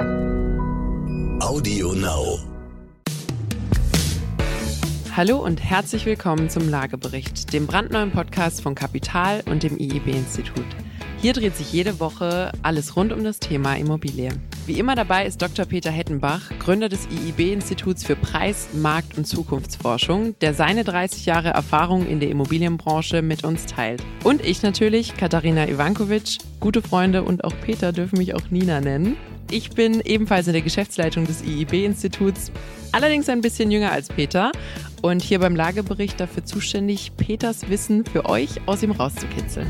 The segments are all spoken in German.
Audio Now. Hallo und herzlich willkommen zum Lagebericht, dem brandneuen Podcast von Kapital und dem IEB-Institut. Hier dreht sich jede Woche alles rund um das Thema Immobilie. Wie immer dabei ist Dr. Peter Hettenbach, Gründer des IIB-Instituts für Preis-, Markt- und Zukunftsforschung, der seine 30 Jahre Erfahrung in der Immobilienbranche mit uns teilt. Und ich natürlich, Katharina Ivankovic. Gute Freunde und auch Peter dürfen mich auch Nina nennen. Ich bin ebenfalls in der Geschäftsleitung des IIB-Instituts, allerdings ein bisschen jünger als Peter und hier beim Lagebericht dafür zuständig, Peters Wissen für euch aus ihm rauszukitzeln.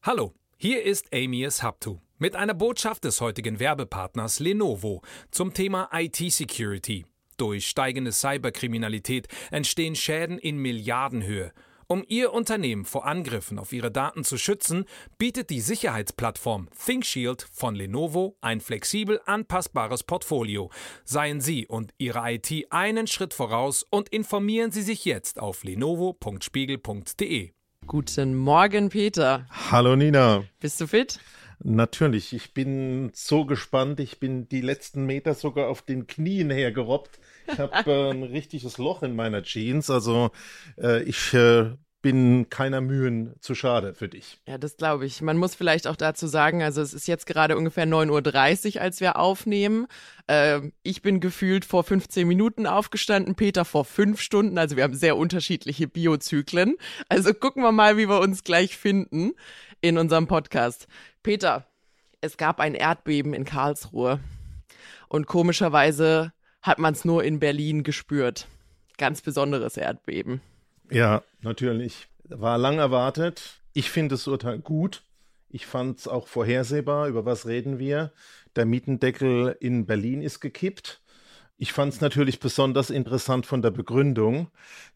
Hallo, hier ist Amias Haptu mit einer Botschaft des heutigen Werbepartners Lenovo zum Thema IT-Security. Durch steigende Cyberkriminalität entstehen Schäden in Milliardenhöhe. Um Ihr Unternehmen vor Angriffen auf Ihre Daten zu schützen, bietet die Sicherheitsplattform ThinkShield von Lenovo ein flexibel anpassbares Portfolio. Seien Sie und Ihre IT einen Schritt voraus und informieren Sie sich jetzt auf lenovo.spiegel.de. Guten Morgen, Peter. Hallo Nina. Bist du fit? Natürlich, ich bin so gespannt. Ich bin die letzten Meter sogar auf den Knien hergerobbt. Ich habe äh, ein richtiges Loch in meiner Jeans. Also äh, ich äh, bin keiner Mühen zu schade für dich. Ja, das glaube ich. Man muss vielleicht auch dazu sagen, also es ist jetzt gerade ungefähr 9.30 Uhr, als wir aufnehmen. Äh, ich bin gefühlt vor 15 Minuten aufgestanden, Peter vor fünf Stunden. Also wir haben sehr unterschiedliche Biozyklen. Also gucken wir mal, wie wir uns gleich finden in unserem Podcast. Peter, es gab ein Erdbeben in Karlsruhe. Und komischerweise hat man es nur in Berlin gespürt. Ganz besonderes Erdbeben. Ja, natürlich. War lang erwartet. Ich finde das Urteil gut. Ich fand es auch vorhersehbar. Über was reden wir? Der Mietendeckel in Berlin ist gekippt. Ich fand es natürlich besonders interessant von der Begründung.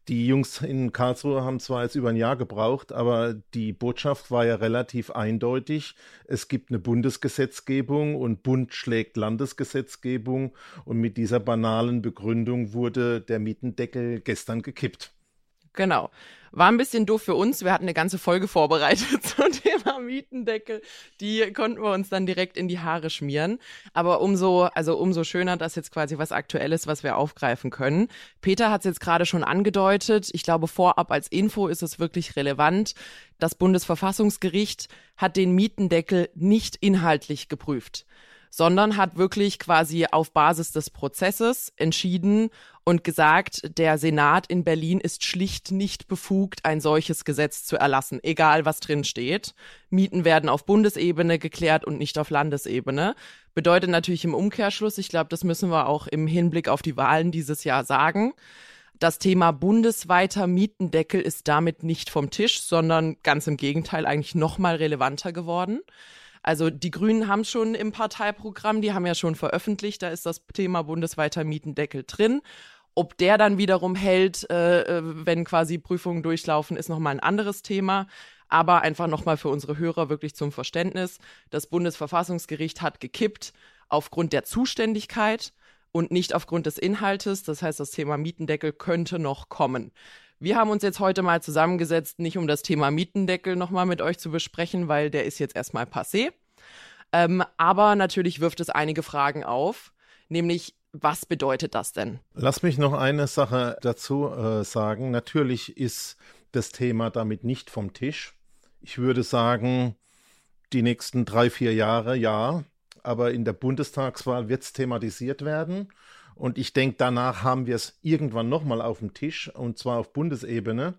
Die Jungs in Karlsruhe haben zwar jetzt über ein Jahr gebraucht, aber die Botschaft war ja relativ eindeutig. Es gibt eine Bundesgesetzgebung und Bund schlägt Landesgesetzgebung und mit dieser banalen Begründung wurde der Mietendeckel gestern gekippt. Genau. War ein bisschen doof für uns. Wir hatten eine ganze Folge vorbereitet zum Thema Mietendeckel. Die konnten wir uns dann direkt in die Haare schmieren. Aber umso, also umso schöner, dass jetzt quasi was Aktuelles, was wir aufgreifen können. Peter hat es jetzt gerade schon angedeutet. Ich glaube, vorab als Info ist es wirklich relevant. Das Bundesverfassungsgericht hat den Mietendeckel nicht inhaltlich geprüft sondern hat wirklich quasi auf Basis des Prozesses entschieden und gesagt, der Senat in Berlin ist schlicht nicht befugt, ein solches Gesetz zu erlassen, egal was drin steht. Mieten werden auf Bundesebene geklärt und nicht auf Landesebene. Bedeutet natürlich im Umkehrschluss, ich glaube, das müssen wir auch im Hinblick auf die Wahlen dieses Jahr sagen. Das Thema bundesweiter Mietendeckel ist damit nicht vom Tisch, sondern ganz im Gegenteil eigentlich noch mal relevanter geworden. Also die Grünen haben schon im Parteiprogramm, die haben ja schon veröffentlicht, da ist das Thema bundesweiter Mietendeckel drin. Ob der dann wiederum hält, äh, äh wenn quasi Prüfungen durchlaufen, ist nochmal ein anderes Thema. Aber einfach nochmal für unsere Hörer wirklich zum Verständnis. Das Bundesverfassungsgericht hat gekippt aufgrund der Zuständigkeit und nicht aufgrund des Inhaltes. Das heißt, das Thema Mietendeckel könnte noch kommen. Wir haben uns jetzt heute mal zusammengesetzt, nicht um das Thema Mietendeckel nochmal mit euch zu besprechen, weil der ist jetzt erstmal passé. Ähm, aber natürlich wirft es einige Fragen auf, nämlich was bedeutet das denn? Lass mich noch eine Sache dazu äh, sagen. Natürlich ist das Thema damit nicht vom Tisch. Ich würde sagen, die nächsten drei, vier Jahre ja, aber in der Bundestagswahl wird es thematisiert werden. Und ich denke, danach haben wir es irgendwann nochmal auf dem Tisch, und zwar auf Bundesebene.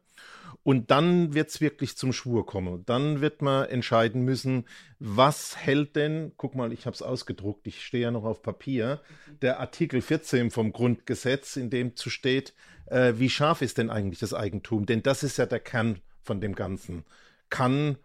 Und dann wird es wirklich zum Schwur kommen. Dann wird man entscheiden müssen, was hält denn, guck mal, ich habe es ausgedruckt, ich stehe ja noch auf Papier, der Artikel 14 vom Grundgesetz, in dem zu steht, äh, wie scharf ist denn eigentlich das Eigentum? Denn das ist ja der Kern von dem Ganzen. Kann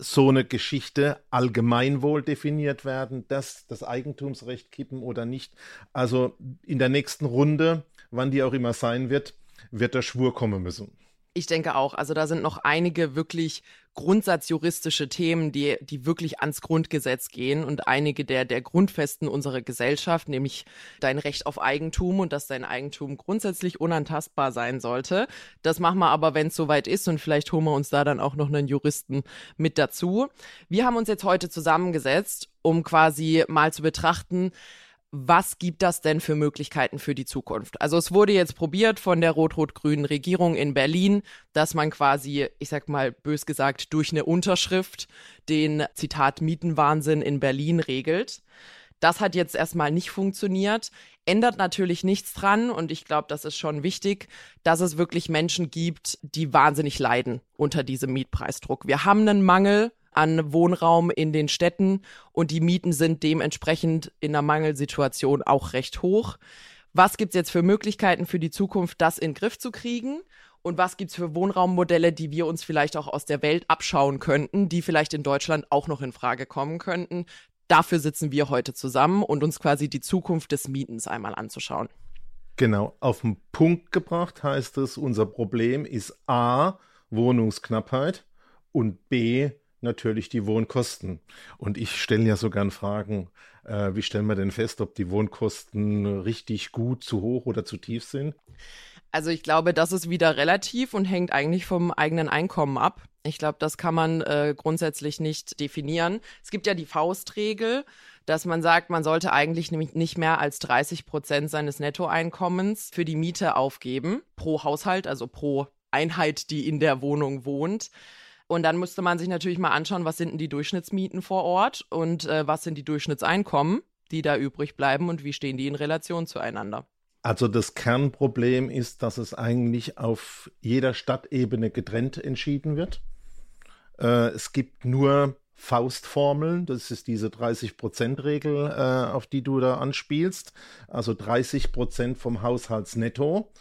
so eine Geschichte allgemeinwohl definiert werden, dass das Eigentumsrecht kippen oder nicht. Also in der nächsten Runde, wann die auch immer sein wird, wird der Schwur kommen müssen. Ich denke auch. Also da sind noch einige wirklich grundsatzjuristische Themen, die, die wirklich ans Grundgesetz gehen und einige der, der Grundfesten unserer Gesellschaft, nämlich dein Recht auf Eigentum und dass dein Eigentum grundsätzlich unantastbar sein sollte. Das machen wir aber, wenn es soweit ist und vielleicht holen wir uns da dann auch noch einen Juristen mit dazu. Wir haben uns jetzt heute zusammengesetzt um quasi mal zu betrachten, was gibt das denn für Möglichkeiten für die Zukunft? Also es wurde jetzt probiert von der rot-rot-grünen Regierung in Berlin, dass man quasi, ich sag mal bös gesagt, durch eine Unterschrift den Zitat Mietenwahnsinn in Berlin regelt. Das hat jetzt erstmal nicht funktioniert, ändert natürlich nichts dran und ich glaube, das ist schon wichtig, dass es wirklich Menschen gibt, die wahnsinnig leiden unter diesem Mietpreisdruck. Wir haben einen Mangel an Wohnraum in den Städten und die Mieten sind dementsprechend in einer Mangelsituation auch recht hoch. Was gibt's jetzt für Möglichkeiten für die Zukunft, das in den Griff zu kriegen? Und was gibt's für Wohnraummodelle, die wir uns vielleicht auch aus der Welt abschauen könnten, die vielleicht in Deutschland auch noch in Frage kommen könnten? Dafür sitzen wir heute zusammen und uns quasi die Zukunft des Mietens einmal anzuschauen. Genau, auf den Punkt gebracht heißt es, unser Problem ist A, Wohnungsknappheit und B, natürlich die Wohnkosten. Und ich stelle ja so gern Fragen, äh, wie stellen wir denn fest, ob die Wohnkosten richtig gut, zu hoch oder zu tief sind? Also ich glaube, das ist wieder relativ und hängt eigentlich vom eigenen Einkommen ab. Ich glaube, das kann man äh, grundsätzlich nicht definieren. Es gibt ja die Faustregel, dass man sagt, man sollte eigentlich nämlich nicht mehr als 30 Prozent seines Nettoeinkommens für die Miete aufgeben, pro Haushalt, also pro Einheit, die in der Wohnung wohnt. Und dann müsste man sich natürlich mal anschauen, was sind denn die Durchschnittsmieten vor Ort und äh, was sind die Durchschnittseinkommen, die da übrig bleiben und wie stehen die in Relation zueinander. Also das Kernproblem ist, dass es eigentlich auf jeder Stadtebene getrennt entschieden wird. Äh, es gibt nur Faustformeln, das ist diese 30-Prozent-Regel, äh, auf die du da anspielst. Also 30 Prozent vom Haushaltsnetto.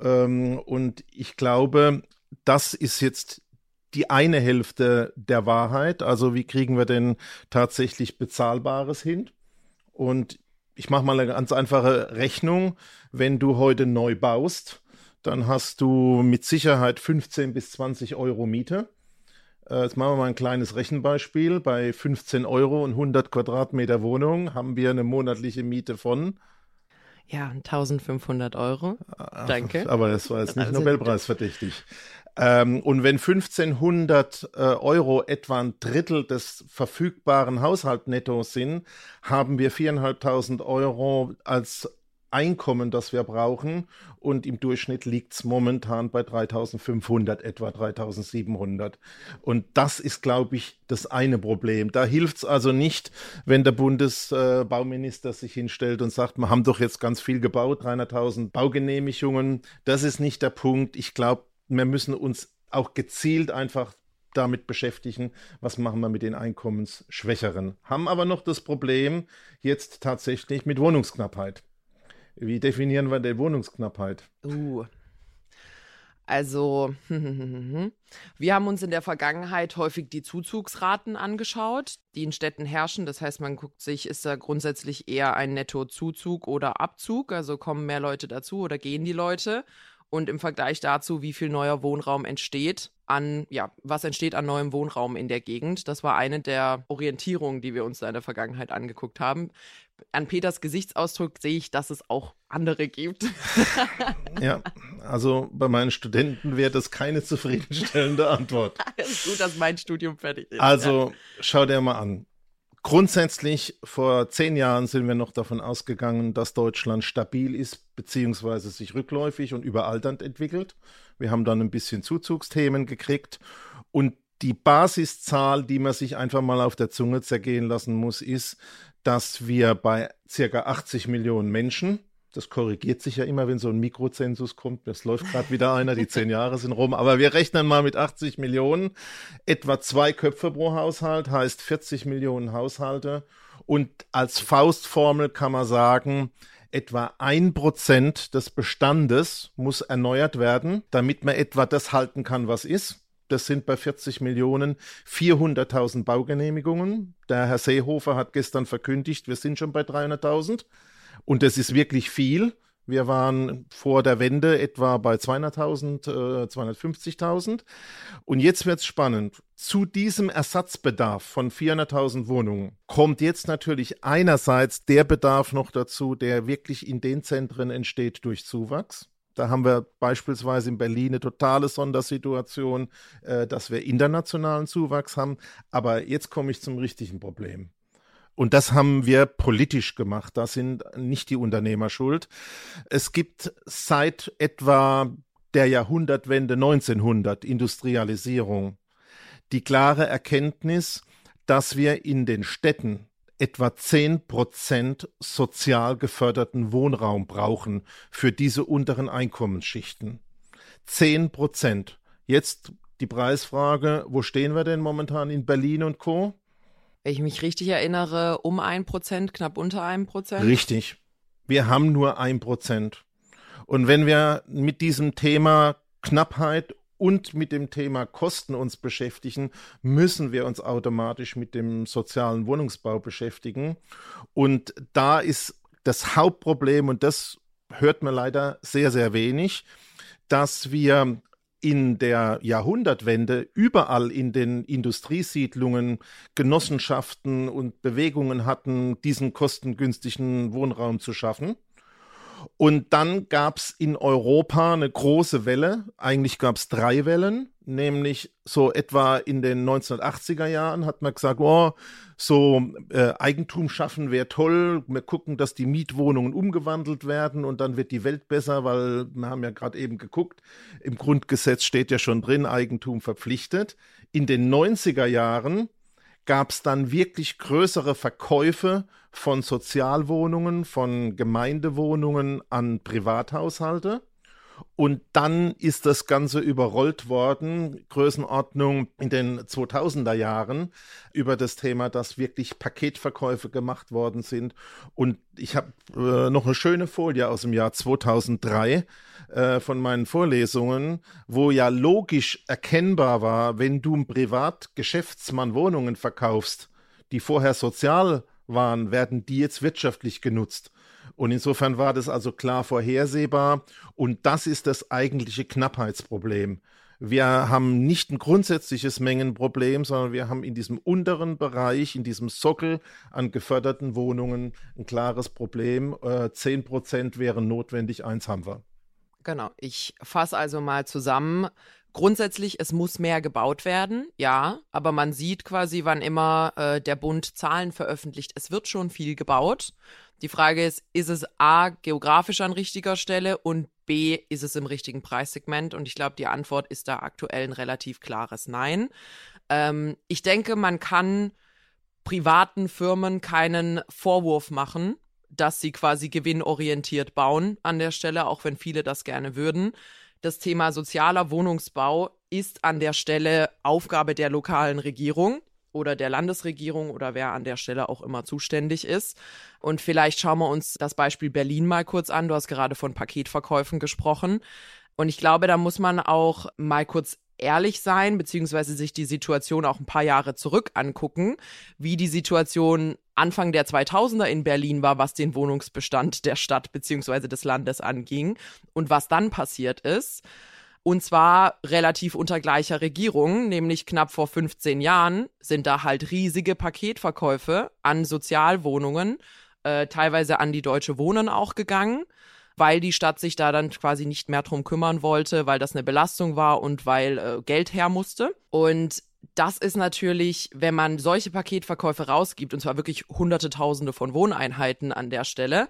Ähm, und ich glaube, das ist jetzt die eine Hälfte der Wahrheit. Also wie kriegen wir denn tatsächlich Bezahlbares hin? Und ich mache mal eine ganz einfache Rechnung. Wenn du heute neu baust, dann hast du mit Sicherheit 15 bis 20 Euro Miete. Äh, jetzt machen wir mal ein kleines Rechenbeispiel. Bei 15 Euro und 100 Quadratmeter Wohnung haben wir eine monatliche Miete von ja, 1500 Euro. Danke. Aber das war jetzt nicht also, Nobelpreisverdächtig. Ähm, und wenn 1500 äh, Euro etwa ein Drittel des verfügbaren Haushaltnettos sind, haben wir 4.500 Euro als Einkommen, das wir brauchen. Und im Durchschnitt liegt es momentan bei 3500, etwa 3700. Und das ist, glaube ich, das eine Problem. Da hilft es also nicht, wenn der Bundesbauminister äh, sich hinstellt und sagt, wir haben doch jetzt ganz viel gebaut, 300.000 Baugenehmigungen. Das ist nicht der Punkt. Ich glaube, wir müssen uns auch gezielt einfach damit beschäftigen, was machen wir mit den Einkommensschwächeren. Haben aber noch das Problem jetzt tatsächlich mit Wohnungsknappheit. Wie definieren wir denn Wohnungsknappheit? Uh. Also, wir haben uns in der Vergangenheit häufig die Zuzugsraten angeschaut, die in Städten herrschen. Das heißt, man guckt sich, ist da grundsätzlich eher ein Nettozuzug oder Abzug? Also kommen mehr Leute dazu oder gehen die Leute? Und im Vergleich dazu, wie viel neuer Wohnraum entsteht an, ja, was entsteht an neuem Wohnraum in der Gegend. Das war eine der Orientierungen, die wir uns da in der Vergangenheit angeguckt haben. An Peters Gesichtsausdruck sehe ich, dass es auch andere gibt. ja, also bei meinen Studenten wäre das keine zufriedenstellende Antwort. Es ist gut, dass mein Studium fertig ist. Also ja. schau dir mal an. Grundsätzlich, vor zehn Jahren sind wir noch davon ausgegangen, dass Deutschland stabil ist, beziehungsweise sich rückläufig und überalternd entwickelt. Wir haben dann ein bisschen Zuzugsthemen gekriegt. Und die Basiszahl, die man sich einfach mal auf der Zunge zergehen lassen muss, ist, dass wir bei circa 80 Millionen Menschen das korrigiert sich ja immer, wenn so ein Mikrozensus kommt. Es läuft gerade wieder einer, die zehn Jahre sind rum. Aber wir rechnen mal mit 80 Millionen. Etwa zwei Köpfe pro Haushalt heißt 40 Millionen Haushalte. Und als Faustformel kann man sagen, etwa ein Prozent des Bestandes muss erneuert werden, damit man etwa das halten kann, was ist. Das sind bei 40 Millionen 400.000 Baugenehmigungen. Der Herr Seehofer hat gestern verkündigt, wir sind schon bei 300.000. Und das ist wirklich viel. Wir waren vor der Wende etwa bei 200.000, äh, 250.000. Und jetzt wird es spannend. Zu diesem Ersatzbedarf von 400.000 Wohnungen kommt jetzt natürlich einerseits der Bedarf noch dazu, der wirklich in den Zentren entsteht durch Zuwachs. Da haben wir beispielsweise in Berlin eine totale Sondersituation, äh, dass wir internationalen Zuwachs haben. Aber jetzt komme ich zum richtigen Problem. Und das haben wir politisch gemacht. Da sind nicht die Unternehmer schuld. Es gibt seit etwa der Jahrhundertwende 1900 Industrialisierung die klare Erkenntnis, dass wir in den Städten etwa zehn Prozent sozial geförderten Wohnraum brauchen für diese unteren Einkommensschichten. Zehn Prozent. Jetzt die Preisfrage, wo stehen wir denn momentan in Berlin und Co.? Wenn ich mich richtig erinnere, um ein Prozent, knapp unter einem Prozent. Richtig. Wir haben nur ein Prozent. Und wenn wir mit diesem Thema Knappheit und mit dem Thema Kosten uns beschäftigen, müssen wir uns automatisch mit dem sozialen Wohnungsbau beschäftigen. Und da ist das Hauptproblem, und das hört man leider sehr, sehr wenig, dass wir in der Jahrhundertwende überall in den Industriesiedlungen Genossenschaften und Bewegungen hatten, diesen kostengünstigen Wohnraum zu schaffen. Und dann gab es in Europa eine große Welle. Eigentlich gab es drei Wellen, nämlich so etwa in den 1980er Jahren hat man gesagt, oh, so äh, Eigentum schaffen wäre toll. Wir gucken, dass die Mietwohnungen umgewandelt werden und dann wird die Welt besser, weil wir haben ja gerade eben geguckt, im Grundgesetz steht ja schon drin, Eigentum verpflichtet. In den 90er Jahren gab es dann wirklich größere Verkäufe von Sozialwohnungen, von Gemeindewohnungen an Privathaushalte. Und dann ist das Ganze überrollt worden, Größenordnung in den 2000er Jahren, über das Thema, dass wirklich Paketverkäufe gemacht worden sind. Und ich habe äh, noch eine schöne Folie aus dem Jahr 2003 äh, von meinen Vorlesungen, wo ja logisch erkennbar war, wenn du einem Privatgeschäftsmann Wohnungen verkaufst, die vorher sozial waren, werden die jetzt wirtschaftlich genutzt. Und insofern war das also klar vorhersehbar. Und das ist das eigentliche Knappheitsproblem. Wir haben nicht ein grundsätzliches Mengenproblem, sondern wir haben in diesem unteren Bereich, in diesem Sockel an geförderten Wohnungen ein klares Problem. Zehn Prozent wären notwendig, eins haben wir. Genau, ich fasse also mal zusammen. Grundsätzlich, es muss mehr gebaut werden, ja, aber man sieht quasi, wann immer äh, der Bund Zahlen veröffentlicht, es wird schon viel gebaut. Die Frage ist, ist es A, geografisch an richtiger Stelle und B, ist es im richtigen Preissegment? Und ich glaube, die Antwort ist da aktuell ein relativ klares Nein. Ähm, ich denke, man kann privaten Firmen keinen Vorwurf machen, dass sie quasi gewinnorientiert bauen an der Stelle, auch wenn viele das gerne würden. Das Thema sozialer Wohnungsbau ist an der Stelle Aufgabe der lokalen Regierung oder der Landesregierung oder wer an der Stelle auch immer zuständig ist. Und vielleicht schauen wir uns das Beispiel Berlin mal kurz an. Du hast gerade von Paketverkäufen gesprochen. Und ich glaube, da muss man auch mal kurz ehrlich sein, beziehungsweise sich die Situation auch ein paar Jahre zurück angucken, wie die Situation Anfang der 2000er in Berlin war, was den Wohnungsbestand der Stadt beziehungsweise des Landes anging und was dann passiert ist. Und zwar relativ unter gleicher Regierung, nämlich knapp vor 15 Jahren sind da halt riesige Paketverkäufe an Sozialwohnungen, äh, teilweise an die Deutsche Wohnen auch gegangen weil die Stadt sich da dann quasi nicht mehr drum kümmern wollte, weil das eine Belastung war und weil äh, Geld her musste. Und das ist natürlich, wenn man solche Paketverkäufe rausgibt, und zwar wirklich hunderte Tausende von Wohneinheiten an der Stelle,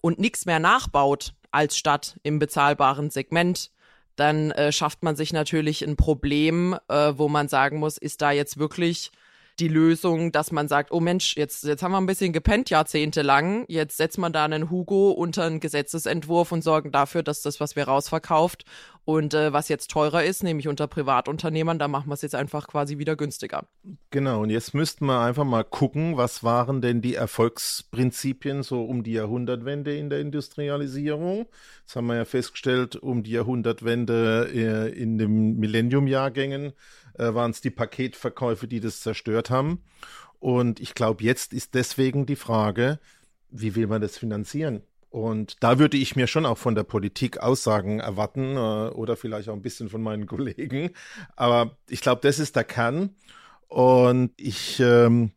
und nichts mehr nachbaut als Stadt im bezahlbaren Segment, dann äh, schafft man sich natürlich ein Problem, äh, wo man sagen muss, ist da jetzt wirklich die Lösung, dass man sagt, oh Mensch, jetzt, jetzt haben wir ein bisschen gepennt jahrzehntelang, jetzt setzt man da einen Hugo unter einen Gesetzesentwurf und sorgen dafür, dass das, was wir rausverkauft und äh, was jetzt teurer ist, nämlich unter Privatunternehmern, da machen wir es jetzt einfach quasi wieder günstiger. Genau, und jetzt müssten wir einfach mal gucken, was waren denn die Erfolgsprinzipien so um die Jahrhundertwende in der Industrialisierung. Das haben wir ja festgestellt, um die Jahrhundertwende äh, in den Millennium-Jahrgängen äh, waren es die Paketverkäufe, die das zerstört haben. Und ich glaube, jetzt ist deswegen die Frage, wie will man das finanzieren? Und da würde ich mir schon auch von der Politik Aussagen erwarten äh, oder vielleicht auch ein bisschen von meinen Kollegen. Aber ich glaube, das ist der Kern. Und ich ähm,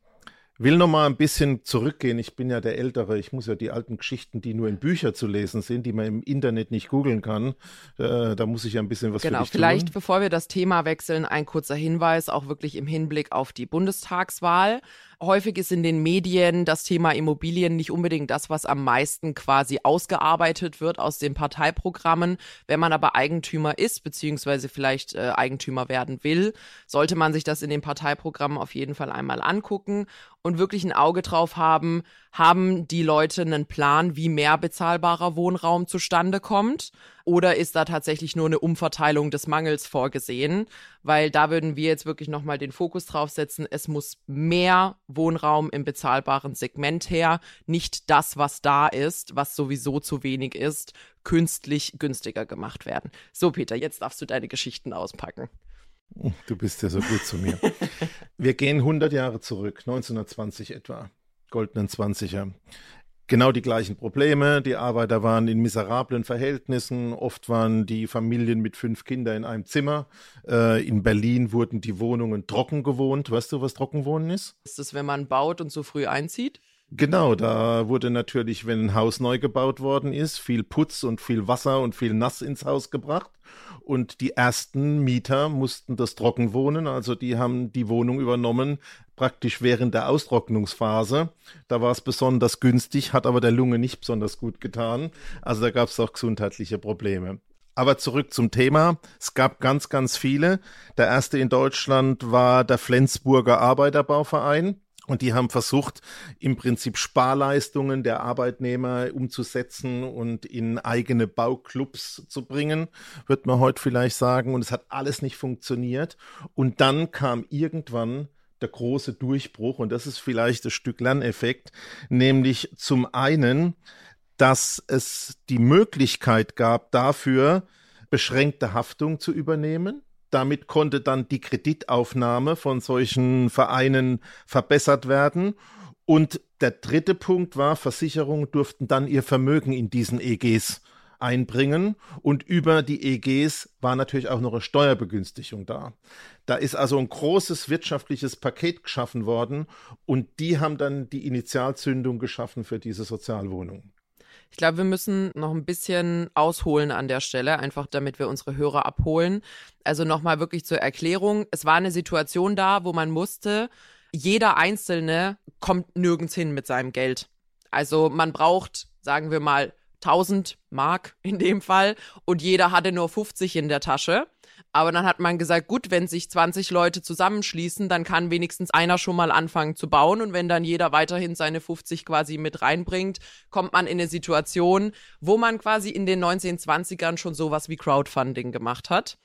will noch mal ein bisschen zurückgehen. Ich bin ja der Ältere. Ich muss ja die alten Geschichten, die nur in Büchern zu lesen sind, die man im Internet nicht googeln kann, äh, da muss ich ja ein bisschen was genau, für dich vielleicht tun. bevor wir das Thema wechseln, ein kurzer Hinweis, auch wirklich im Hinblick auf die Bundestagswahl. Häufig ist in den Medien das Thema Immobilien nicht unbedingt das, was am meisten quasi ausgearbeitet wird aus den Parteiprogrammen. Wenn man aber Eigentümer ist, beziehungsweise vielleicht äh, Eigentümer werden will, sollte man sich das in den Parteiprogrammen auf jeden Fall einmal angucken und wirklich ein Auge drauf haben, haben die Leute einen Plan, wie mehr bezahlbarer Wohnraum zustande kommt? Oder ist da tatsächlich nur eine Umverteilung des Mangels vorgesehen? Weil da würden wir jetzt wirklich nochmal den Fokus drauf setzen. Es muss mehr Wohnraum im bezahlbaren Segment her, nicht das, was da ist, was sowieso zu wenig ist, künstlich günstiger gemacht werden. So, Peter, jetzt darfst du deine Geschichten auspacken. Du bist ja so gut zu mir. Wir gehen 100 Jahre zurück, 1920 etwa, goldenen 20er. Genau die gleichen Probleme. Die Arbeiter waren in miserablen Verhältnissen. Oft waren die Familien mit fünf Kindern in einem Zimmer. Äh, in Berlin wurden die Wohnungen trocken gewohnt. Weißt du, was Trockenwohnen ist? Ist das, wenn man baut und so früh einzieht? Genau, da wurde natürlich, wenn ein Haus neu gebaut worden ist, viel Putz und viel Wasser und viel Nass ins Haus gebracht. Und die ersten Mieter mussten das trocken wohnen, also die haben die Wohnung übernommen, praktisch während der Austrocknungsphase. Da war es besonders günstig, hat aber der Lunge nicht besonders gut getan. Also da gab es auch gesundheitliche Probleme. Aber zurück zum Thema. Es gab ganz, ganz viele. Der erste in Deutschland war der Flensburger Arbeiterbauverein. Und die haben versucht, im Prinzip Sparleistungen der Arbeitnehmer umzusetzen und in eigene Bauclubs zu bringen, wird man heute vielleicht sagen. Und es hat alles nicht funktioniert. Und dann kam irgendwann der große Durchbruch, und das ist vielleicht das Stück Lerneffekt, nämlich zum einen, dass es die Möglichkeit gab, dafür beschränkte Haftung zu übernehmen. Damit konnte dann die Kreditaufnahme von solchen Vereinen verbessert werden. Und der dritte Punkt war, Versicherungen durften dann ihr Vermögen in diesen EGs einbringen und über die EGs war natürlich auch noch eine Steuerbegünstigung da. Da ist also ein großes wirtschaftliches Paket geschaffen worden und die haben dann die Initialzündung geschaffen für diese Sozialwohnungen. Ich glaube, wir müssen noch ein bisschen ausholen an der Stelle, einfach damit wir unsere Hörer abholen. Also nochmal wirklich zur Erklärung. Es war eine Situation da, wo man musste, jeder Einzelne kommt nirgends hin mit seinem Geld. Also man braucht, sagen wir mal, 1000 Mark in dem Fall und jeder hatte nur 50 in der Tasche. Aber dann hat man gesagt, gut, wenn sich 20 Leute zusammenschließen, dann kann wenigstens einer schon mal anfangen zu bauen. Und wenn dann jeder weiterhin seine 50 quasi mit reinbringt, kommt man in eine Situation, wo man quasi in den 1920ern schon sowas wie Crowdfunding gemacht hat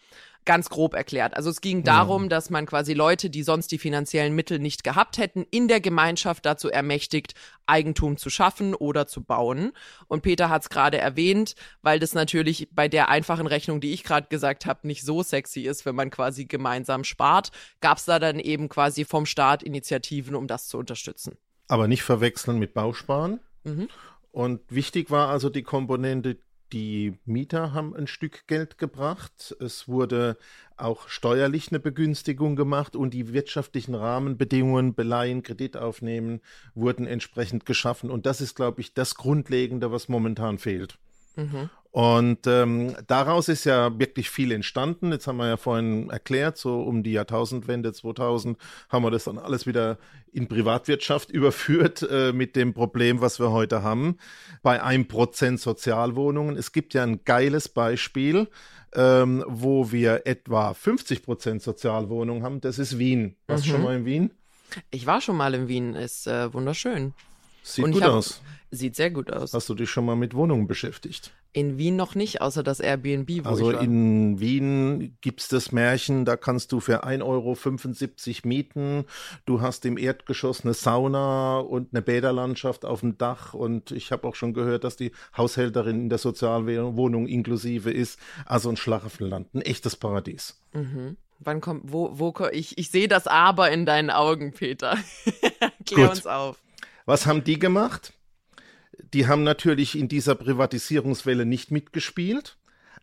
ganz grob erklärt. Also es ging darum, ja. dass man quasi Leute, die sonst die finanziellen Mittel nicht gehabt hätten, in der Gemeinschaft dazu ermächtigt, Eigentum zu schaffen oder zu bauen. Und Peter hat es gerade erwähnt, weil das natürlich bei der einfachen Rechnung, die ich gerade gesagt habe, nicht so sexy ist, wenn man quasi gemeinsam spart, gab es da dann eben quasi vom Staat Initiativen, um das zu unterstützen. Aber nicht verwechseln mit Bausparen. Mhm. Und wichtig war also die Komponente die Mieter haben ein Stück Geld gebracht. Es wurde auch steuerlich eine Begünstigung gemacht und die wirtschaftlichen Rahmenbedingungen, Beleihen, Kredit aufnehmen, wurden entsprechend geschaffen. Und das ist, glaube ich, das Grundlegende, was momentan fehlt. Mhm. Und ähm, daraus ist ja wirklich viel entstanden. Jetzt haben wir ja vorhin erklärt, so um die Jahrtausendwende 2000 haben wir das dann alles wieder in Privatwirtschaft überführt äh, mit dem Problem, was wir heute haben. Bei einem Prozent Sozialwohnungen. Es gibt ja ein geiles Beispiel, ähm, wo wir etwa 50 Prozent Sozialwohnungen haben. Das ist Wien. Warst du mhm. schon mal in Wien? Ich war schon mal in Wien. Ist äh, wunderschön. Sieht gut hab, aus. Sieht sehr gut aus. Hast du dich schon mal mit Wohnungen beschäftigt? In Wien noch nicht, außer das Airbnb. Wo also in Wien gibt es das Märchen, da kannst du für 1,75 Euro mieten. Du hast im Erdgeschoss eine Sauna und eine Bäderlandschaft auf dem Dach. Und ich habe auch schon gehört, dass die Haushälterin in der Sozialwohnung inklusive ist. Also ein Schlaraffenland, ein echtes Paradies. Mhm. Wann kommt, wo, wo, ich, ich sehe das Aber in deinen Augen, Peter. Klär Gut. uns auf. Was haben die gemacht? Die haben natürlich in dieser Privatisierungswelle nicht mitgespielt.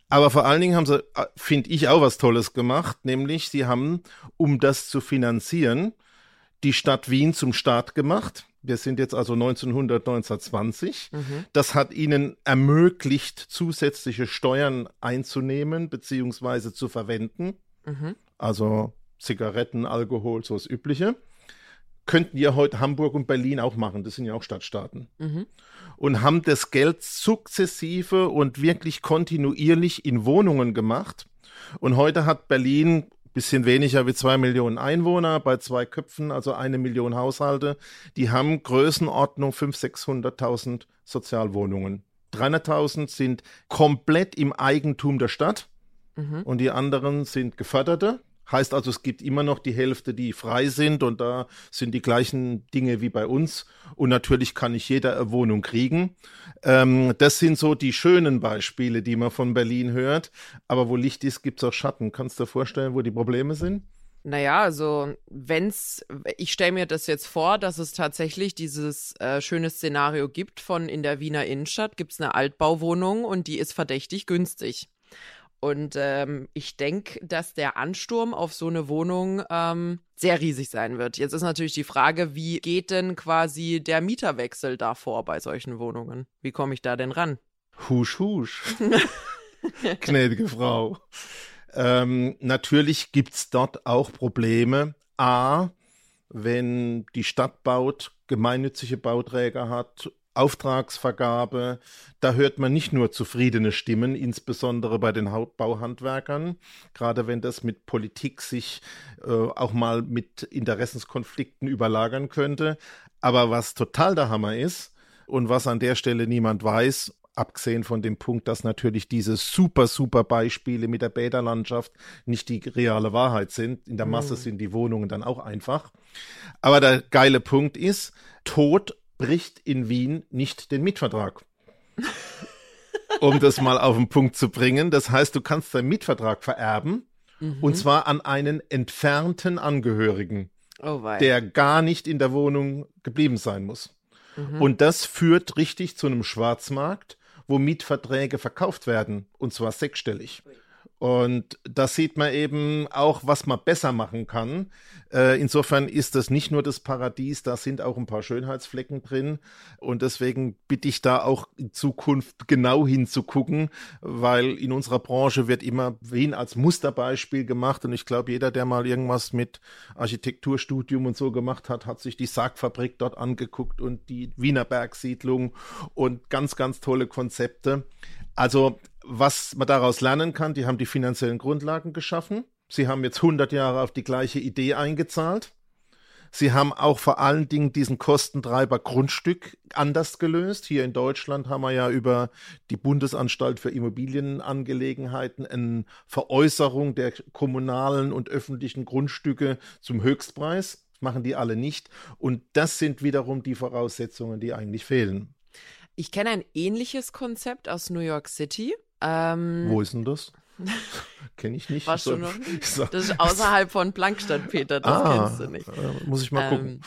Aber vor allen Dingen haben sie, äh, finde ich, auch was Tolles gemacht, nämlich sie haben, um das zu finanzieren, die Stadt Wien zum Staat gemacht. Wir sind jetzt also 1900, 1920. Mhm. Das hat ihnen ermöglicht, zusätzliche Steuern einzunehmen bzw. zu verwenden. Mhm. Also Zigaretten, Alkohol, so das Übliche. Könnten ja heute Hamburg und Berlin auch machen. Das sind ja auch Stadtstaaten. Mhm. Und haben das Geld sukzessive und wirklich kontinuierlich in Wohnungen gemacht. Und heute hat Berlin bisschen weniger wie zwei Millionen Einwohner bei zwei Köpfen, also eine Million Haushalte. Die haben Größenordnung 500.000, 600.000 Sozialwohnungen. 300.000 sind komplett im Eigentum der Stadt mhm. und die anderen sind geförderte. Heißt also, es gibt immer noch die Hälfte, die frei sind und da sind die gleichen Dinge wie bei uns. Und natürlich kann nicht jeder eine Wohnung kriegen. Ähm, das sind so die schönen Beispiele, die man von Berlin hört. Aber wo Licht ist, gibt es auch Schatten. Kannst du dir vorstellen, wo die Probleme sind? Naja, also wenn's, ich stelle mir das jetzt vor, dass es tatsächlich dieses äh, schöne Szenario gibt von in der Wiener Innenstadt gibt es eine Altbauwohnung und die ist verdächtig günstig. Und ähm, ich denke, dass der Ansturm auf so eine Wohnung ähm, sehr riesig sein wird. Jetzt ist natürlich die Frage, wie geht denn quasi der Mieterwechsel da vor bei solchen Wohnungen? Wie komme ich da denn ran? Husch, husch. Gnädige Frau. Ähm, natürlich gibt es dort auch Probleme. A, wenn die Stadt baut, gemeinnützige Bauträger hat Auftragsvergabe, da hört man nicht nur zufriedene Stimmen, insbesondere bei den Bauhandwerkern, gerade wenn das mit Politik sich äh, auch mal mit Interessenskonflikten überlagern könnte. Aber was total der Hammer ist und was an der Stelle niemand weiß, abgesehen von dem Punkt, dass natürlich diese super, super Beispiele mit der Bäderlandschaft nicht die reale Wahrheit sind. In der Masse mhm. sind die Wohnungen dann auch einfach. Aber der geile Punkt ist, Tod bricht in Wien nicht den Mietvertrag. um das mal auf den Punkt zu bringen. Das heißt, du kannst deinen Mietvertrag vererben mhm. und zwar an einen entfernten Angehörigen, oh der gar nicht in der Wohnung geblieben sein muss. Mhm. Und das führt richtig zu einem Schwarzmarkt, wo Mietverträge verkauft werden und zwar sechsstellig. Und da sieht man eben auch, was man besser machen kann. Äh, insofern ist das nicht nur das Paradies, da sind auch ein paar Schönheitsflecken drin. Und deswegen bitte ich da auch in Zukunft genau hinzugucken, weil in unserer Branche wird immer Wien als Musterbeispiel gemacht. Und ich glaube, jeder, der mal irgendwas mit Architekturstudium und so gemacht hat, hat sich die Sargfabrik dort angeguckt und die Wiener Bergsiedlung und ganz, ganz tolle Konzepte. Also was man daraus lernen kann, die haben die finanziellen Grundlagen geschaffen. Sie haben jetzt 100 Jahre auf die gleiche Idee eingezahlt. Sie haben auch vor allen Dingen diesen Kostentreiber Grundstück anders gelöst. Hier in Deutschland haben wir ja über die Bundesanstalt für Immobilienangelegenheiten eine Veräußerung der kommunalen und öffentlichen Grundstücke zum Höchstpreis. Das machen die alle nicht. Und das sind wiederum die Voraussetzungen, die eigentlich fehlen. Ich kenne ein ähnliches Konzept aus New York City. Ähm, Wo ist denn das? Kenne ich nicht. Warst du noch nicht? Das ist außerhalb von Plankstadt, Peter, das ah, kennst du nicht. Äh, muss ich mal gucken. Ähm,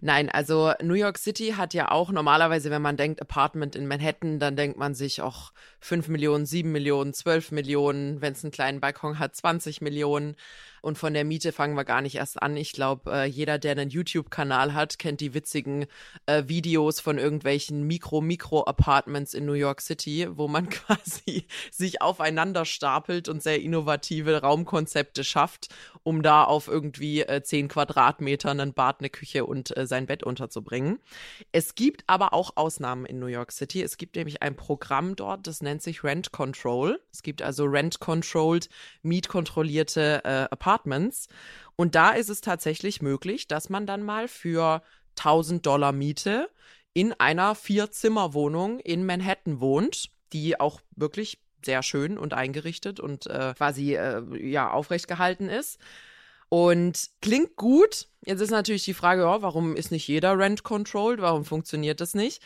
nein, also New York City hat ja auch normalerweise, wenn man denkt Apartment in Manhattan, dann denkt man sich auch 5 Millionen, 7 Millionen, 12 Millionen, wenn es einen kleinen Balkon hat, 20 Millionen. Und von der Miete fangen wir gar nicht erst an. Ich glaube, äh, jeder, der einen YouTube-Kanal hat, kennt die witzigen äh, Videos von irgendwelchen Mikro-Mikro-Apartments in New York City, wo man quasi sich aufeinander stapelt und sehr innovative Raumkonzepte schafft, um da auf irgendwie äh, 10 Quadratmetern ein Bad, eine Küche und äh, sein Bett unterzubringen. Es gibt aber auch Ausnahmen in New York City. Es gibt nämlich ein Programm dort, das nennt sich Rent Control. Es gibt also Rent-Controlled, mietkontrollierte äh, Apartments Apartments. Und da ist es tatsächlich möglich, dass man dann mal für 1000 Dollar Miete in einer Vier-Zimmer-Wohnung in Manhattan wohnt, die auch wirklich sehr schön und eingerichtet und äh, quasi äh, ja aufrecht gehalten ist. Und klingt gut. Jetzt ist natürlich die Frage, ja, warum ist nicht jeder rent controlled? Warum funktioniert das nicht?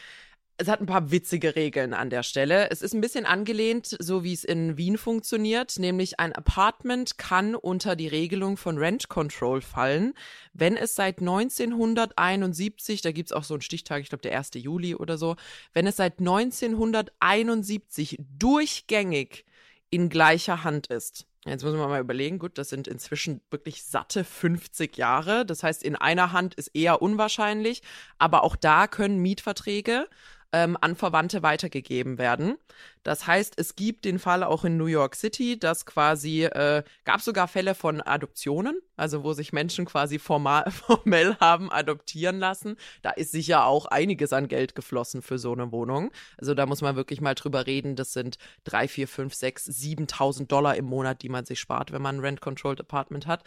Es hat ein paar witzige Regeln an der Stelle. Es ist ein bisschen angelehnt, so wie es in Wien funktioniert, nämlich ein Apartment kann unter die Regelung von Rent Control fallen, wenn es seit 1971, da gibt's auch so einen Stichtag, ich glaube der 1. Juli oder so, wenn es seit 1971 durchgängig in gleicher Hand ist. Jetzt muss man mal überlegen, gut, das sind inzwischen wirklich satte 50 Jahre. Das heißt, in einer Hand ist eher unwahrscheinlich, aber auch da können Mietverträge ähm, an Verwandte weitergegeben werden. Das heißt, es gibt den Fall auch in New York City, dass quasi, äh, gab sogar Fälle von Adoptionen, also wo sich Menschen quasi formal, formell haben adoptieren lassen. Da ist sicher auch einiges an Geld geflossen für so eine Wohnung. Also da muss man wirklich mal drüber reden. Das sind drei, vier, fünf, sechs, siebentausend Dollar im Monat, die man sich spart, wenn man ein Rent-Controlled Apartment hat.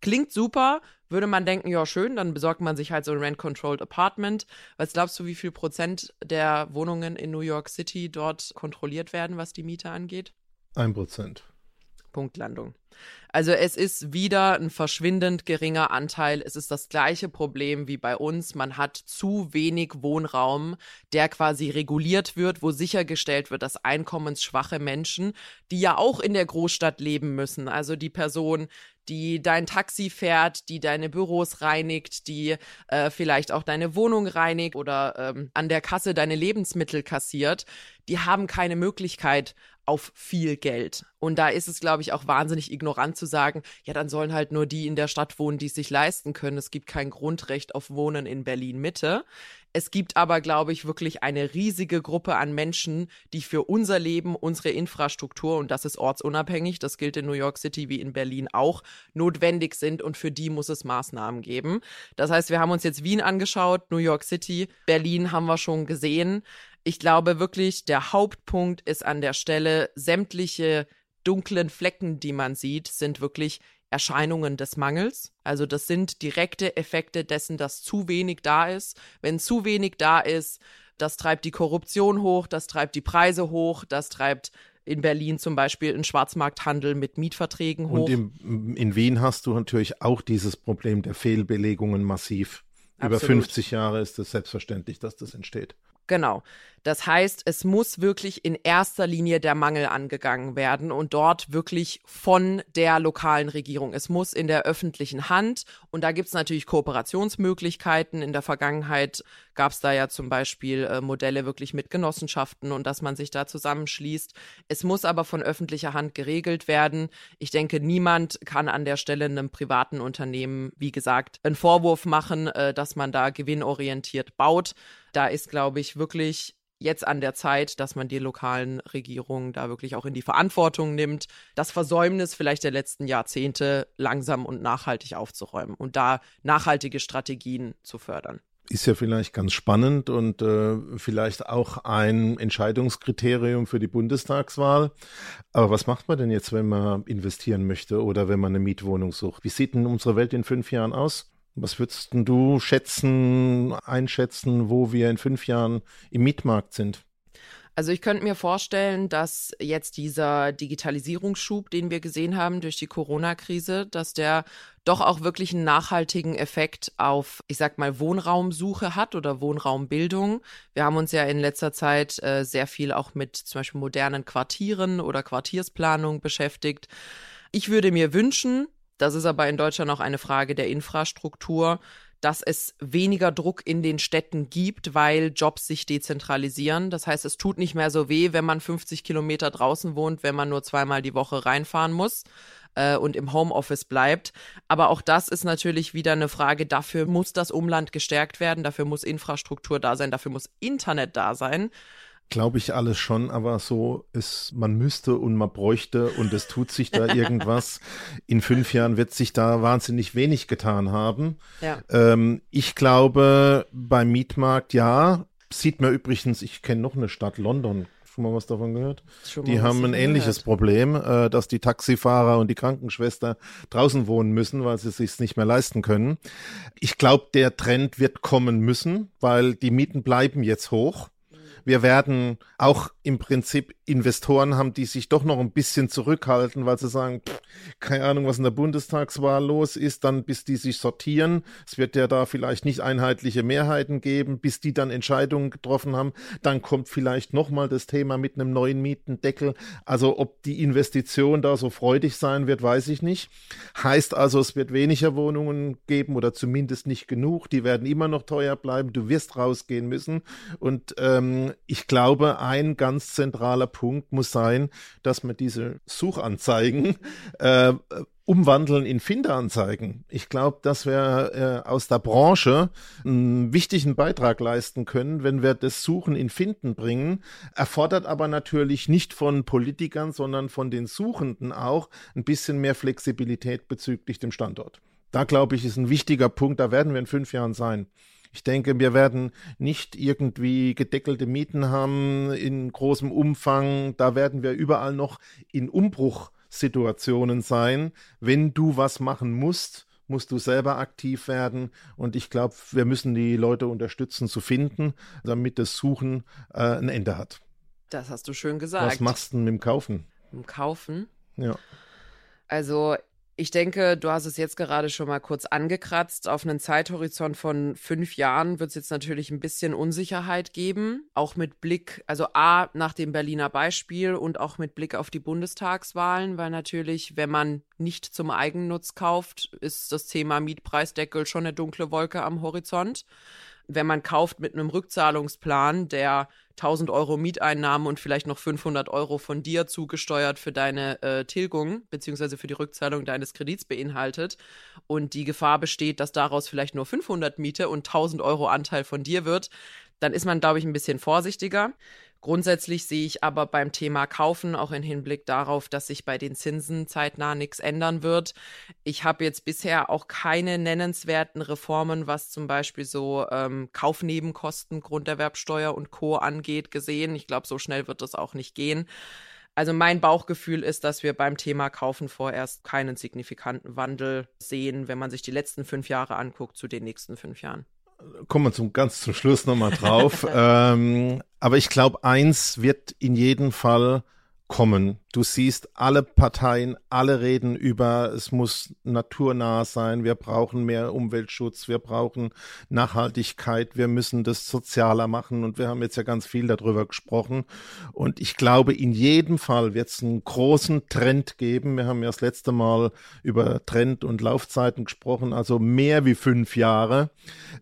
Klingt super, würde man denken, ja schön, dann besorgt man sich halt so ein Rent-Controlled Apartment. Was glaubst du, wie viel Prozent der Wohnungen in New York City dort kontrolliert werden, was die Miete angeht? Ein Prozent. Punktlandung. Also es ist wieder ein verschwindend geringer Anteil. Es ist das gleiche Problem wie bei uns. Man hat zu wenig Wohnraum, der quasi reguliert wird, wo sichergestellt wird, dass einkommensschwache Menschen, die ja auch in der Großstadt leben müssen, also die Person, die dein Taxi fährt, die deine Büros reinigt, die äh, vielleicht auch deine Wohnung reinigt oder ähm, an der Kasse deine Lebensmittel kassiert, die haben keine Möglichkeit auf viel Geld. Und da ist es, glaube ich, auch wahnsinnig ignorant zu sagen, ja, dann sollen halt nur die in der Stadt wohnen, die es sich leisten können. Es gibt kein Grundrecht auf Wohnen in Berlin Mitte. Es gibt aber, glaube ich, wirklich eine riesige Gruppe an Menschen, die für unser Leben, unsere Infrastruktur, und das ist ortsunabhängig, das gilt in New York City wie in Berlin auch, notwendig sind und für die muss es Maßnahmen geben. Das heißt, wir haben uns jetzt Wien angeschaut, New York City, Berlin haben wir schon gesehen. Ich glaube wirklich, der Hauptpunkt ist an der Stelle, sämtliche dunklen Flecken, die man sieht, sind wirklich Erscheinungen des Mangels. Also das sind direkte Effekte dessen, dass zu wenig da ist. Wenn zu wenig da ist, das treibt die Korruption hoch, das treibt die Preise hoch, das treibt in Berlin zum Beispiel einen Schwarzmarkthandel mit Mietverträgen hoch. Und im, in Wien hast du natürlich auch dieses Problem der Fehlbelegungen massiv. Absolut. Über 50 Jahre ist es selbstverständlich, dass das entsteht. Genau. Das heißt, es muss wirklich in erster Linie der Mangel angegangen werden und dort wirklich von der lokalen Regierung. Es muss in der öffentlichen Hand und da gibt es natürlich Kooperationsmöglichkeiten. In der Vergangenheit gab es da ja zum Beispiel äh, Modelle wirklich mit Genossenschaften und dass man sich da zusammenschließt. Es muss aber von öffentlicher Hand geregelt werden. Ich denke, niemand kann an der Stelle einem privaten Unternehmen, wie gesagt, einen Vorwurf machen, äh, dass man da gewinnorientiert baut. Da ist, glaube ich, wirklich jetzt an der Zeit, dass man die lokalen Regierungen da wirklich auch in die Verantwortung nimmt, das Versäumnis vielleicht der letzten Jahrzehnte langsam und nachhaltig aufzuräumen und da nachhaltige Strategien zu fördern. Ist ja vielleicht ganz spannend und äh, vielleicht auch ein Entscheidungskriterium für die Bundestagswahl. Aber was macht man denn jetzt, wenn man investieren möchte oder wenn man eine Mietwohnung sucht? Wie sieht denn unsere Welt in fünf Jahren aus? Was würdest du schätzen, einschätzen, wo wir in fünf Jahren im Mietmarkt sind? Also ich könnte mir vorstellen, dass jetzt dieser Digitalisierungsschub, den wir gesehen haben durch die Corona-Krise, dass der doch auch wirklich einen nachhaltigen Effekt auf, ich sag mal, Wohnraumsuche hat oder Wohnraumbildung. Wir haben uns ja in letzter Zeit äh, sehr viel auch mit zum Beispiel modernen Quartieren oder Quartiersplanung beschäftigt. Ich würde mir wünschen, das ist aber in Deutschland auch eine Frage der Infrastruktur, dass es weniger Druck in den Städten gibt, weil Jobs sich dezentralisieren. Das heißt, es tut nicht mehr so weh, wenn man 50 Kilometer draußen wohnt, wenn man nur zweimal die Woche reinfahren muss äh, und im Homeoffice bleibt. Aber auch das ist natürlich wieder eine Frage. Dafür muss das Umland gestärkt werden, dafür muss Infrastruktur da sein, dafür muss Internet da sein. Glaube ich alles schon, aber so ist, man müsste und man bräuchte und es tut sich da irgendwas. In fünf Jahren wird sich da wahnsinnig wenig getan haben. Ja. Ähm, ich glaube, beim Mietmarkt ja. Sieht man übrigens, ich kenne noch eine Stadt, London, schon mal was davon gehört? die haben ein ähnliches gehört. Problem, äh, dass die Taxifahrer und die Krankenschwester draußen wohnen müssen, weil sie es sich nicht mehr leisten können. Ich glaube, der Trend wird kommen müssen, weil die Mieten bleiben jetzt hoch. Wir werden auch im Prinzip Investoren haben, die sich doch noch ein bisschen zurückhalten, weil sie sagen, pff, keine Ahnung, was in der Bundestagswahl los ist, dann bis die sich sortieren. Es wird ja da vielleicht nicht einheitliche Mehrheiten geben, bis die dann Entscheidungen getroffen haben. Dann kommt vielleicht nochmal das Thema mit einem neuen Mietendeckel. Also ob die Investition da so freudig sein wird, weiß ich nicht. Heißt also, es wird weniger Wohnungen geben oder zumindest nicht genug. Die werden immer noch teuer bleiben. Du wirst rausgehen müssen. Und ähm, ich glaube, ein ganz zentraler Punkt muss sein, dass man diese Suchanzeigen äh, umwandeln in Finderanzeigen. Ich glaube, dass wir äh, aus der Branche einen wichtigen Beitrag leisten können, wenn wir das Suchen in Finden bringen. Erfordert aber natürlich nicht von Politikern, sondern von den Suchenden auch ein bisschen mehr Flexibilität bezüglich dem Standort. Da glaube ich, ist ein wichtiger Punkt. Da werden wir in fünf Jahren sein. Ich denke, wir werden nicht irgendwie gedeckelte Mieten haben in großem Umfang. Da werden wir überall noch in Umbruchsituationen sein. Wenn du was machen musst, musst du selber aktiv werden. Und ich glaube, wir müssen die Leute unterstützen zu finden, damit das Suchen äh, ein Ende hat. Das hast du schön gesagt. Was machst du mit dem Kaufen? Mit dem Kaufen? Ja. Also ich denke, du hast es jetzt gerade schon mal kurz angekratzt. Auf einen Zeithorizont von fünf Jahren wird es jetzt natürlich ein bisschen Unsicherheit geben. Auch mit Blick, also A, nach dem Berliner Beispiel und auch mit Blick auf die Bundestagswahlen, weil natürlich, wenn man nicht zum Eigennutz kauft, ist das Thema Mietpreisdeckel schon eine dunkle Wolke am Horizont wenn man kauft mit einem Rückzahlungsplan, der 1000 Euro Mieteinnahmen und vielleicht noch 500 Euro von dir zugesteuert für deine äh, Tilgung beziehungsweise für die Rückzahlung deines Kredits beinhaltet und die Gefahr besteht, dass daraus vielleicht nur 500 Miete und 1000 Euro Anteil von dir wird, dann ist man, glaube ich, ein bisschen vorsichtiger. Grundsätzlich sehe ich aber beim Thema Kaufen auch in Hinblick darauf, dass sich bei den Zinsen zeitnah nichts ändern wird. Ich habe jetzt bisher auch keine nennenswerten Reformen, was zum Beispiel so ähm, Kaufnebenkosten, Grunderwerbsteuer und Co. angeht, gesehen. Ich glaube, so schnell wird das auch nicht gehen. Also mein Bauchgefühl ist, dass wir beim Thema Kaufen vorerst keinen signifikanten Wandel sehen, wenn man sich die letzten fünf Jahre anguckt zu den nächsten fünf Jahren kommen wir zum, ganz zum Schluss nochmal drauf. ähm, aber ich glaube, eins wird in jedem Fall kommen. Du siehst alle Parteien, alle reden über, es muss naturnah sein, wir brauchen mehr Umweltschutz, wir brauchen Nachhaltigkeit, wir müssen das sozialer machen und wir haben jetzt ja ganz viel darüber gesprochen. Und ich glaube, in jedem Fall wird es einen großen Trend geben. Wir haben ja das letzte Mal über Trend und Laufzeiten gesprochen, also mehr wie fünf Jahre,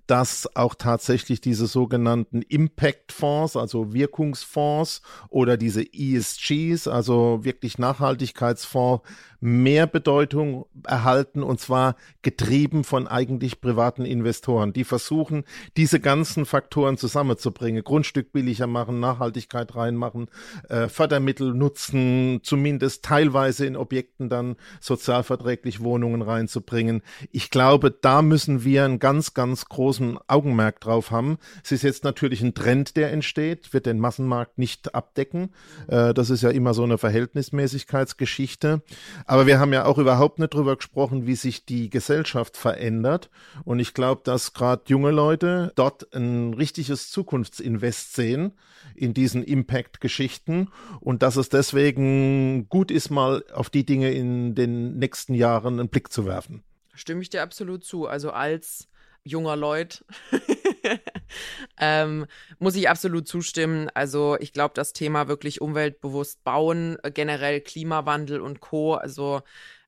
dass auch tatsächlich diese sogenannten Impact-Fonds, also Wirkungsfonds oder diese ESGs, also wirklich Nachhaltigkeitsfonds, mehr Bedeutung erhalten und zwar getrieben von eigentlich privaten Investoren, die versuchen, diese ganzen Faktoren zusammenzubringen, Grundstück billiger machen, Nachhaltigkeit reinmachen, äh, Fördermittel nutzen, zumindest teilweise in Objekten dann sozialverträglich Wohnungen reinzubringen. Ich glaube, da müssen wir einen ganz, ganz großen Augenmerk drauf haben. Es ist jetzt natürlich ein Trend, der entsteht, wird den Massenmarkt nicht abdecken. Äh, das ist ja immer so eine Verhältnismäßigkeitsgeschichte. Aber wir haben ja auch überhaupt nicht drüber gesprochen, wie sich die Gesellschaft verändert. Und ich glaube, dass gerade junge Leute dort ein richtiges Zukunftsinvest sehen in diesen Impact-Geschichten und dass es deswegen gut ist, mal auf die Dinge in den nächsten Jahren einen Blick zu werfen. Stimme ich dir absolut zu. Also als junger Leut ähm, muss ich absolut zustimmen. Also ich glaube, das Thema wirklich umweltbewusst bauen, äh, generell Klimawandel und Co. Also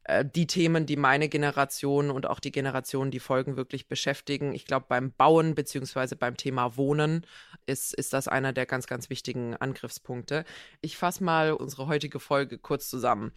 äh, die Themen, die meine Generation und auch die Generationen, die folgen, wirklich beschäftigen. Ich glaube, beim Bauen beziehungsweise beim Thema Wohnen ist, ist das einer der ganz, ganz wichtigen Angriffspunkte. Ich fasse mal unsere heutige Folge kurz zusammen.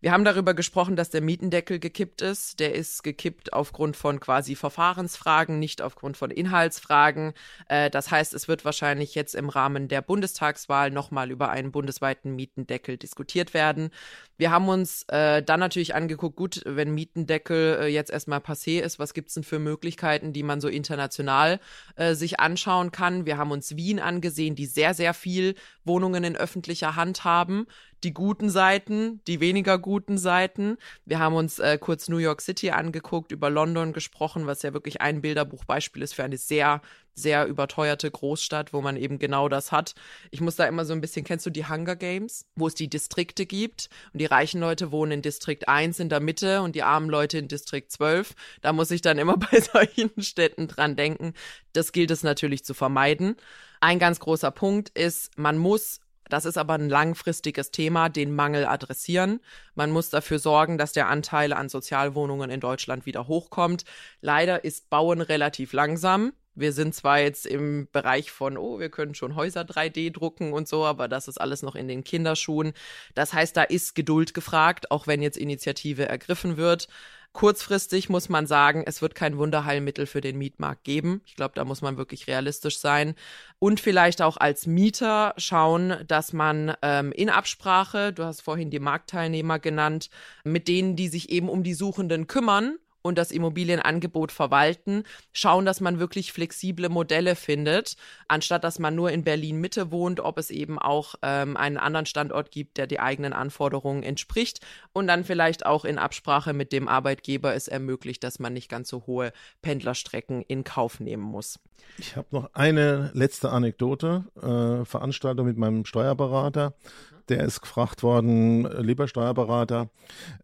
Wir haben darüber gesprochen, dass der Mietendeckel gekippt ist. Der ist gekippt aufgrund von quasi Verfahrensfragen, nicht aufgrund von Inhaltsfragen. Äh, das heißt, es wird wahrscheinlich jetzt im Rahmen der Bundestagswahl nochmal über einen bundesweiten Mietendeckel diskutiert werden. Wir haben uns äh, dann natürlich angeschaut, angeguckt, gut, wenn Mietendeckel äh, jetzt erstmal passé ist, was gibt es denn für Möglichkeiten, die man so international äh, sich anschauen kann? Wir haben uns Wien angesehen, die sehr, sehr viel Wohnungen in öffentlicher Hand haben die guten Seiten, die weniger guten Seiten. Wir haben uns äh, kurz New York City angeguckt, über London gesprochen, was ja wirklich ein Bilderbuchbeispiel ist für eine sehr, sehr überteuerte Großstadt, wo man eben genau das hat. Ich muss da immer so ein bisschen, kennst du die Hunger Games, wo es die Distrikte gibt und die reichen Leute wohnen in Distrikt 1 in der Mitte und die armen Leute in Distrikt 12. Da muss ich dann immer bei solchen Städten dran denken. Das gilt es natürlich zu vermeiden. Ein ganz großer Punkt ist, man muss das ist aber ein langfristiges Thema, den Mangel adressieren. Man muss dafür sorgen, dass der Anteil an Sozialwohnungen in Deutschland wieder hochkommt. Leider ist Bauen relativ langsam. Wir sind zwar jetzt im Bereich von, oh, wir können schon Häuser 3D drucken und so, aber das ist alles noch in den Kinderschuhen. Das heißt, da ist Geduld gefragt, auch wenn jetzt Initiative ergriffen wird. Kurzfristig muss man sagen, es wird kein Wunderheilmittel für den Mietmarkt geben. Ich glaube, da muss man wirklich realistisch sein. Und vielleicht auch als Mieter schauen, dass man ähm, in Absprache, du hast vorhin die Marktteilnehmer genannt, mit denen, die sich eben um die Suchenden kümmern, und das Immobilienangebot verwalten, schauen, dass man wirklich flexible Modelle findet, anstatt dass man nur in Berlin Mitte wohnt, ob es eben auch ähm, einen anderen Standort gibt, der die eigenen Anforderungen entspricht und dann vielleicht auch in Absprache mit dem Arbeitgeber es ermöglicht, dass man nicht ganz so hohe Pendlerstrecken in Kauf nehmen muss. Ich habe noch eine letzte Anekdote, äh, Veranstaltung mit meinem Steuerberater. Der ist gefragt worden, lieber Steuerberater,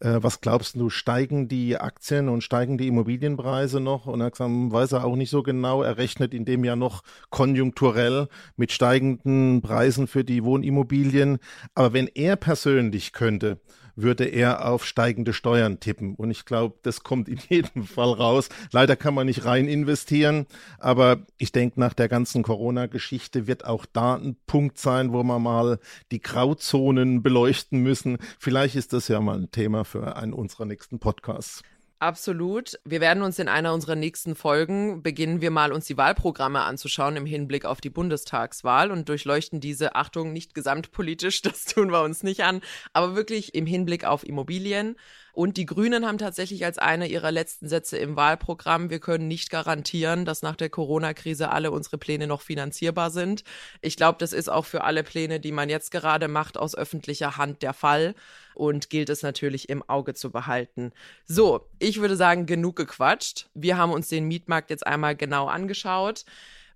äh, was glaubst du, steigen die Aktien und steigen die Immobilienpreise noch? Und er hat gesagt, weiß er auch nicht so genau. Er rechnet in dem Jahr noch konjunkturell mit steigenden Preisen für die Wohnimmobilien. Aber wenn er persönlich könnte, würde er auf steigende Steuern tippen. Und ich glaube, das kommt in jedem Fall raus. Leider kann man nicht rein investieren, aber ich denke, nach der ganzen Corona-Geschichte wird auch da ein Punkt sein, wo wir mal die Grauzonen beleuchten müssen. Vielleicht ist das ja mal ein Thema für einen unserer nächsten Podcasts. Absolut. Wir werden uns in einer unserer nächsten Folgen beginnen wir mal uns die Wahlprogramme anzuschauen im Hinblick auf die Bundestagswahl und durchleuchten diese Achtung nicht gesamtpolitisch, das tun wir uns nicht an, aber wirklich im Hinblick auf Immobilien. Und die Grünen haben tatsächlich als eine ihrer letzten Sätze im Wahlprogramm, wir können nicht garantieren, dass nach der Corona-Krise alle unsere Pläne noch finanzierbar sind. Ich glaube, das ist auch für alle Pläne, die man jetzt gerade macht, aus öffentlicher Hand der Fall und gilt es natürlich im Auge zu behalten. So, ich würde sagen, genug gequatscht. Wir haben uns den Mietmarkt jetzt einmal genau angeschaut.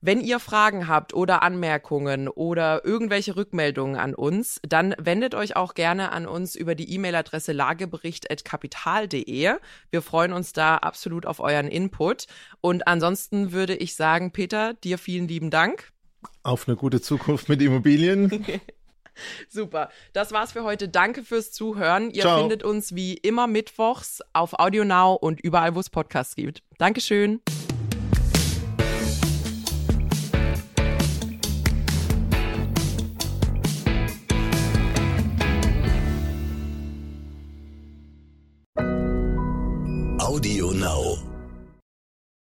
Wenn ihr Fragen habt oder Anmerkungen oder irgendwelche Rückmeldungen an uns, dann wendet euch auch gerne an uns über die E-Mail-Adresse lagebericht.kapital.de. Wir freuen uns da absolut auf euren Input. Und ansonsten würde ich sagen, Peter, dir vielen lieben Dank. Auf eine gute Zukunft mit Immobilien. Super. Das war's für heute. Danke fürs Zuhören. Ihr Ciao. findet uns wie immer mittwochs auf AudioNow und überall, wo es Podcasts gibt. Dankeschön.